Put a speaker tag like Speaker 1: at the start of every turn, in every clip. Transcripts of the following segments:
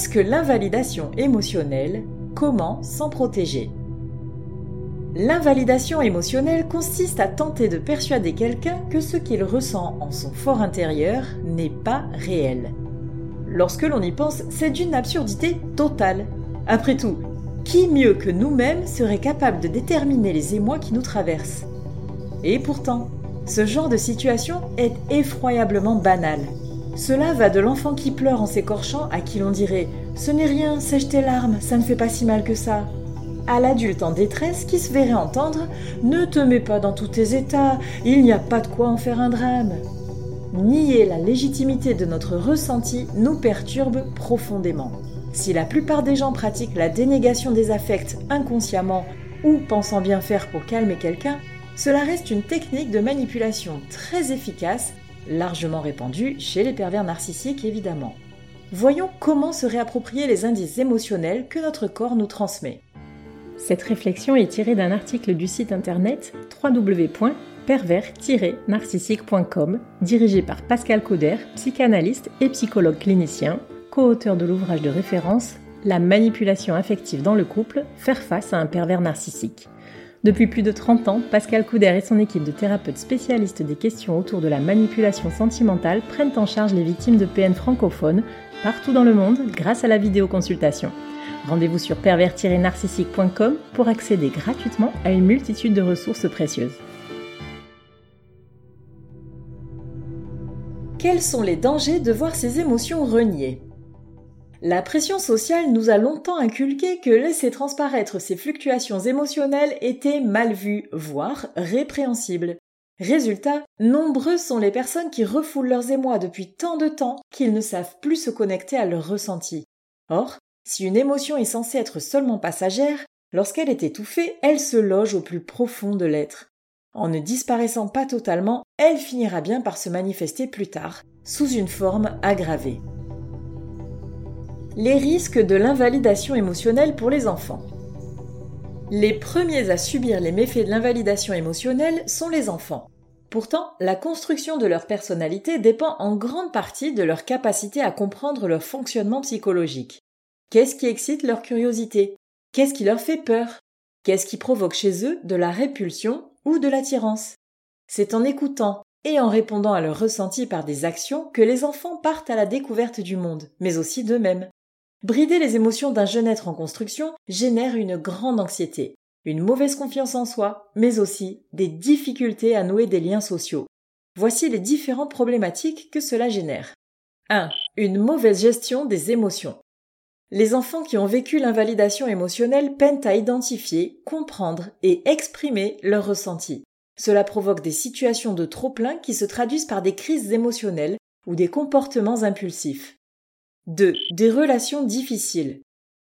Speaker 1: Qu'est-ce que l'invalidation émotionnelle Comment s'en protéger? L'invalidation émotionnelle consiste à tenter de persuader quelqu'un que ce qu'il ressent en son fort intérieur n'est pas réel. Lorsque l'on y pense, c'est d'une absurdité totale. Après tout, qui mieux que nous-mêmes serait capable de déterminer les émois qui nous traversent? Et pourtant, ce genre de situation est effroyablement banal. Cela va de l'enfant qui pleure en s'écorchant à qui l'on dirait ⁇ Ce n'est rien, sèche tes larmes, ça ne fait pas si mal que ça ⁇ à l'adulte en détresse qui se verrait entendre ⁇ Ne te mets pas dans tous tes états, il n'y a pas de quoi en faire un drame ⁇ Nier la légitimité de notre ressenti nous perturbe profondément. Si la plupart des gens pratiquent la dénégation des affects inconsciemment ou pensant bien faire pour calmer quelqu'un, cela reste une technique de manipulation très efficace, largement répandue chez les pervers narcissiques évidemment. Voyons comment se réapproprier les indices émotionnels que notre corps nous transmet.
Speaker 2: Cette réflexion est tirée d'un article du site internet www.pervers-narcissique.com dirigé par Pascal Cauder, psychanalyste et psychologue clinicien, co-auteur de l'ouvrage de référence La manipulation affective dans le couple, faire face à un pervers narcissique. Depuis plus de 30 ans, Pascal Couder et son équipe de thérapeutes spécialistes des questions autour de la manipulation sentimentale prennent en charge les victimes de PN francophones partout dans le monde grâce à la vidéoconsultation. Rendez-vous sur pervers-narcissique.com pour accéder gratuitement à une multitude de ressources précieuses.
Speaker 1: Quels sont les dangers de voir ses émotions reniées La pression sociale nous a longtemps inculqué que laisser transparaître ces fluctuations émotionnelles était mal vu, voire répréhensible. Résultat, nombreuses sont les personnes qui refoulent leurs émois depuis tant de temps qu'ils ne savent plus se connecter à leurs ressentis. Or, si une émotion est censée être seulement passagère, lorsqu'elle est étouffée, elle se loge au plus profond de l'être. En ne disparaissant pas totalement, elle finira bien par se manifester plus tard, sous une forme aggravée. Les risques de l'invalidation émotionnelle pour les enfants. Les premiers à subir les méfaits de l'invalidation émotionnelle sont les enfants. Pourtant, la construction de leur personnalité dépend en grande partie de leur capacité à comprendre leur fonctionnement psychologique. Qu'est-ce qui excite leur curiosité? Qu'est-ce qui leur fait peur? Qu'est-ce qui provoque chez eux de la répulsion ou de l'attirance? C'est en écoutant et en répondant à leurs ressentis par des actions que les enfants partent à la découverte du monde, mais aussi d'eux-mêmes. Brider les émotions d'un jeune être en construction génère une grande anxiété, une mauvaise confiance en soi, mais aussi des difficultés à nouer des liens sociaux. Voici les différentes problématiques que cela génère. 1. Une mauvaise gestion des émotions. Les enfants qui ont vécu l'invalidation émotionnelle peinent à identifier, comprendre et exprimer leurs ressentis. Cela provoque des situations de trop-plein qui se traduisent par des crises émotionnelles ou des comportements impulsifs. 2. Des relations difficiles.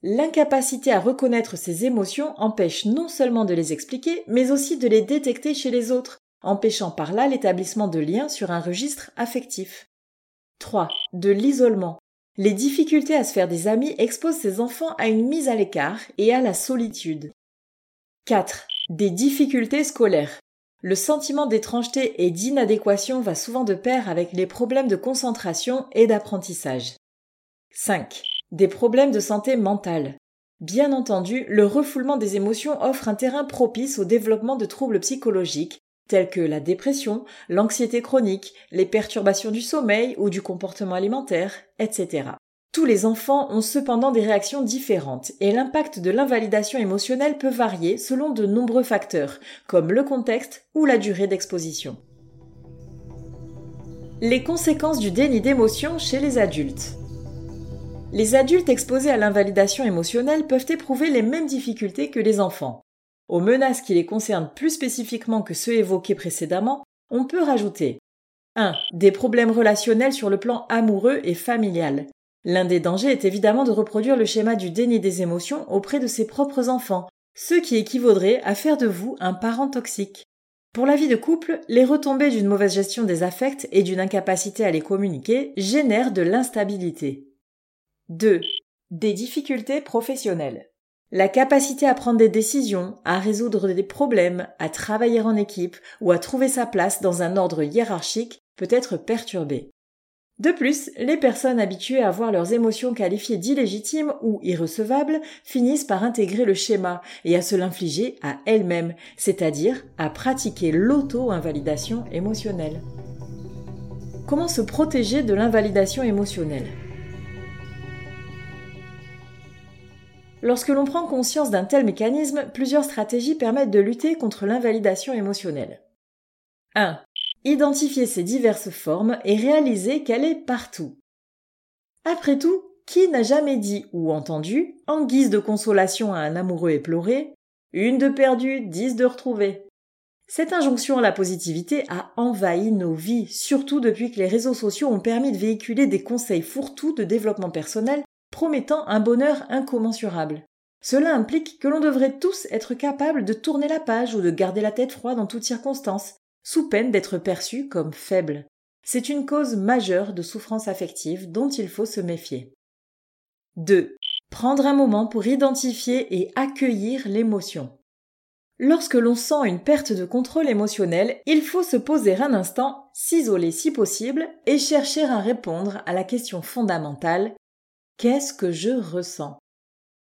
Speaker 1: L'incapacité à reconnaître ces émotions empêche non seulement de les expliquer, mais aussi de les détecter chez les autres, empêchant par là l'établissement de liens sur un registre affectif. 3. De l'isolement. Les difficultés à se faire des amis exposent ces enfants à une mise à l'écart et à la solitude. 4. Des difficultés scolaires. Le sentiment d'étrangeté et d'inadéquation va souvent de pair avec les problèmes de concentration et d'apprentissage. 5. Des problèmes de santé mentale. Bien entendu, le refoulement des émotions offre un terrain propice au développement de troubles psychologiques tels que la dépression, l'anxiété chronique, les perturbations du sommeil ou du comportement alimentaire, etc. Tous les enfants ont cependant des réactions différentes et l'impact de l'invalidation émotionnelle peut varier selon de nombreux facteurs, comme le contexte ou la durée d'exposition. Les conséquences du déni d'émotion chez les adultes. Les adultes exposés à l'invalidation émotionnelle peuvent éprouver les mêmes difficultés que les enfants. Aux menaces qui les concernent plus spécifiquement que ceux évoqués précédemment, on peut rajouter 1. Des problèmes relationnels sur le plan amoureux et familial. L'un des dangers est évidemment de reproduire le schéma du déni des émotions auprès de ses propres enfants, ce qui équivaudrait à faire de vous un parent toxique. Pour la vie de couple, les retombées d'une mauvaise gestion des affects et d'une incapacité à les communiquer génèrent de l'instabilité. 2. Des difficultés professionnelles. La capacité à prendre des décisions, à résoudre des problèmes, à travailler en équipe ou à trouver sa place dans un ordre hiérarchique peut être perturbée. De plus, les personnes habituées à voir leurs émotions qualifiées d'illégitimes ou irrecevables finissent par intégrer le schéma et à se l'infliger à elles-mêmes, c'est-à-dire à pratiquer l'auto-invalidation émotionnelle. Comment se protéger de l'invalidation émotionnelle? Lorsque l'on prend conscience d'un tel mécanisme, plusieurs stratégies permettent de lutter contre l'invalidation émotionnelle. 1. Identifier ses diverses formes et réaliser qu'elle est partout. Après tout, qui n'a jamais dit ou entendu, en guise de consolation à un amoureux éploré, une de perdue, dix de retrouvée Cette injonction à la positivité a envahi nos vies, surtout depuis que les réseaux sociaux ont permis de véhiculer des conseils fourre-tout de développement personnel promettant un bonheur incommensurable. Cela implique que l'on devrait tous être capables de tourner la page ou de garder la tête froide en toutes circonstances, sous peine d'être perçu comme faible. C'est une cause majeure de souffrance affective dont il faut se méfier. 2. Prendre un moment pour identifier et accueillir l'émotion. Lorsque l'on sent une perte de contrôle émotionnel, il faut se poser un instant, s'isoler si possible et chercher à répondre à la question fondamentale Qu'est-ce que je ressens?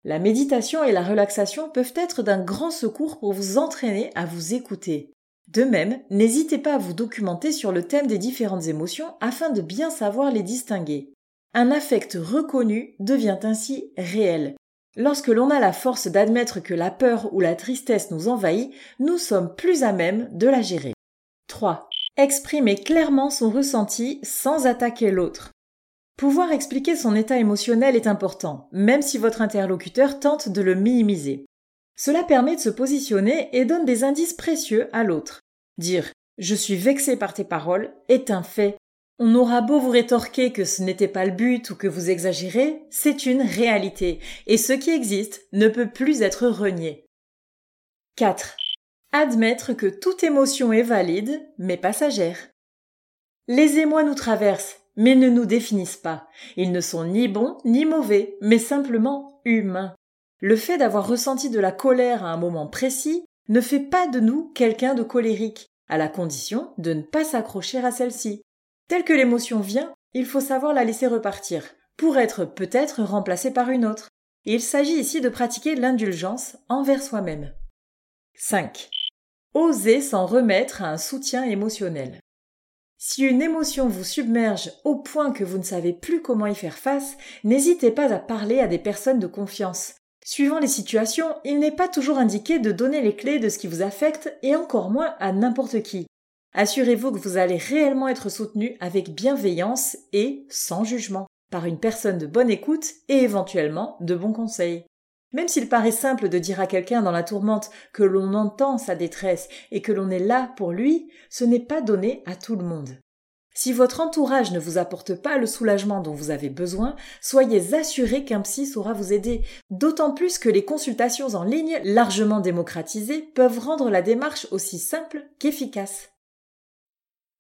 Speaker 1: La méditation et la relaxation peuvent être d'un grand secours pour vous entraîner à vous écouter. De même, n'hésitez pas à vous documenter sur le thème des différentes émotions afin de bien savoir les distinguer. Un affect reconnu devient ainsi réel. Lorsque l'on a la force d'admettre que la peur ou la tristesse nous envahit, nous sommes plus à même de la gérer. 3. Exprimer clairement son ressenti sans attaquer l'autre. Pouvoir expliquer son état émotionnel est important, même si votre interlocuteur tente de le minimiser. Cela permet de se positionner et donne des indices précieux à l'autre. Dire je suis vexé par tes paroles est un fait. On aura beau vous rétorquer que ce n'était pas le but ou que vous exagérez, c'est une réalité, et ce qui existe ne peut plus être renié. 4. Admettre que toute émotion est valide, mais passagère. Les émois nous traversent, mais ne nous définissent pas. Ils ne sont ni bons ni mauvais, mais simplement humains. Le fait d'avoir ressenti de la colère à un moment précis ne fait pas de nous quelqu'un de colérique, à la condition de ne pas s'accrocher à celle-ci. Telle que l'émotion vient, il faut savoir la laisser repartir, pour être peut-être remplacée par une autre. il s'agit ici de pratiquer l'indulgence envers soi-même. 5. Oser s'en remettre à un soutien émotionnel. Si une émotion vous submerge au point que vous ne savez plus comment y faire face, n'hésitez pas à parler à des personnes de confiance. Suivant les situations, il n'est pas toujours indiqué de donner les clés de ce qui vous affecte et encore moins à n'importe qui. Assurez-vous que vous allez réellement être soutenu avec bienveillance et sans jugement par une personne de bonne écoute et éventuellement de bons conseils. Même s'il paraît simple de dire à quelqu'un dans la tourmente que l'on entend sa détresse et que l'on est là pour lui, ce n'est pas donné à tout le monde. Si votre entourage ne vous apporte pas le soulagement dont vous avez besoin, soyez assuré qu'un psy saura vous aider, d'autant plus que les consultations en ligne, largement démocratisées, peuvent rendre la démarche aussi simple qu'efficace.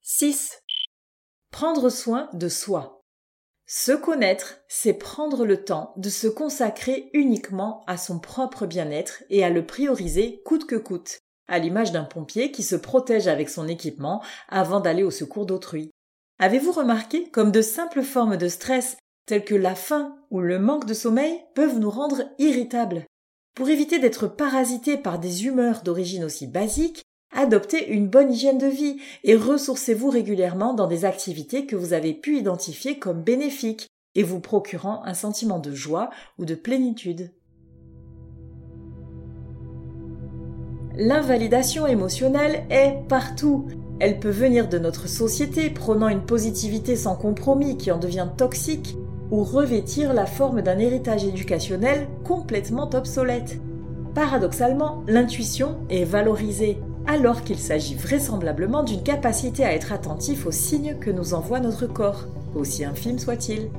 Speaker 1: 6. Prendre soin de soi. Se connaître, c'est prendre le temps de se consacrer uniquement à son propre bien-être et à le prioriser coûte que coûte, à l'image d'un pompier qui se protège avec son équipement avant d'aller au secours d'autrui. Avez-vous remarqué comme de simples formes de stress telles que la faim ou le manque de sommeil peuvent nous rendre irritables? Pour éviter d'être parasités par des humeurs d'origine aussi basique, Adoptez une bonne hygiène de vie et ressourcez-vous régulièrement dans des activités que vous avez pu identifier comme bénéfiques et vous procurant un sentiment de joie ou de plénitude. L'invalidation émotionnelle est partout. Elle peut venir de notre société prônant une positivité sans compromis qui en devient toxique ou revêtir la forme d'un héritage éducationnel complètement obsolète. Paradoxalement, l'intuition est valorisée alors qu'il s'agit vraisemblablement d'une capacité à être attentif aux signes que nous envoie notre corps, aussi infime soit-il.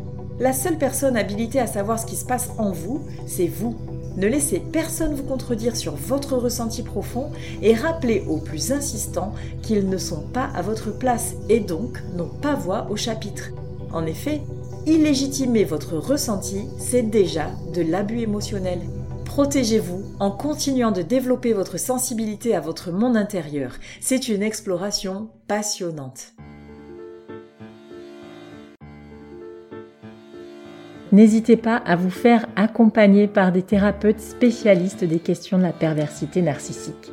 Speaker 1: La seule personne habilitée à savoir ce qui se passe en vous, c'est vous. Ne laissez personne vous contredire sur votre ressenti profond et rappelez aux plus insistants qu'ils ne sont pas à votre place et donc n'ont pas voix au chapitre. En effet, illégitimer votre ressenti, c'est déjà de l'abus émotionnel. Protégez-vous en continuant de développer votre sensibilité à votre monde intérieur. C'est une exploration passionnante.
Speaker 2: n'hésitez pas à vous faire accompagner par des thérapeutes spécialistes des questions de la perversité narcissique.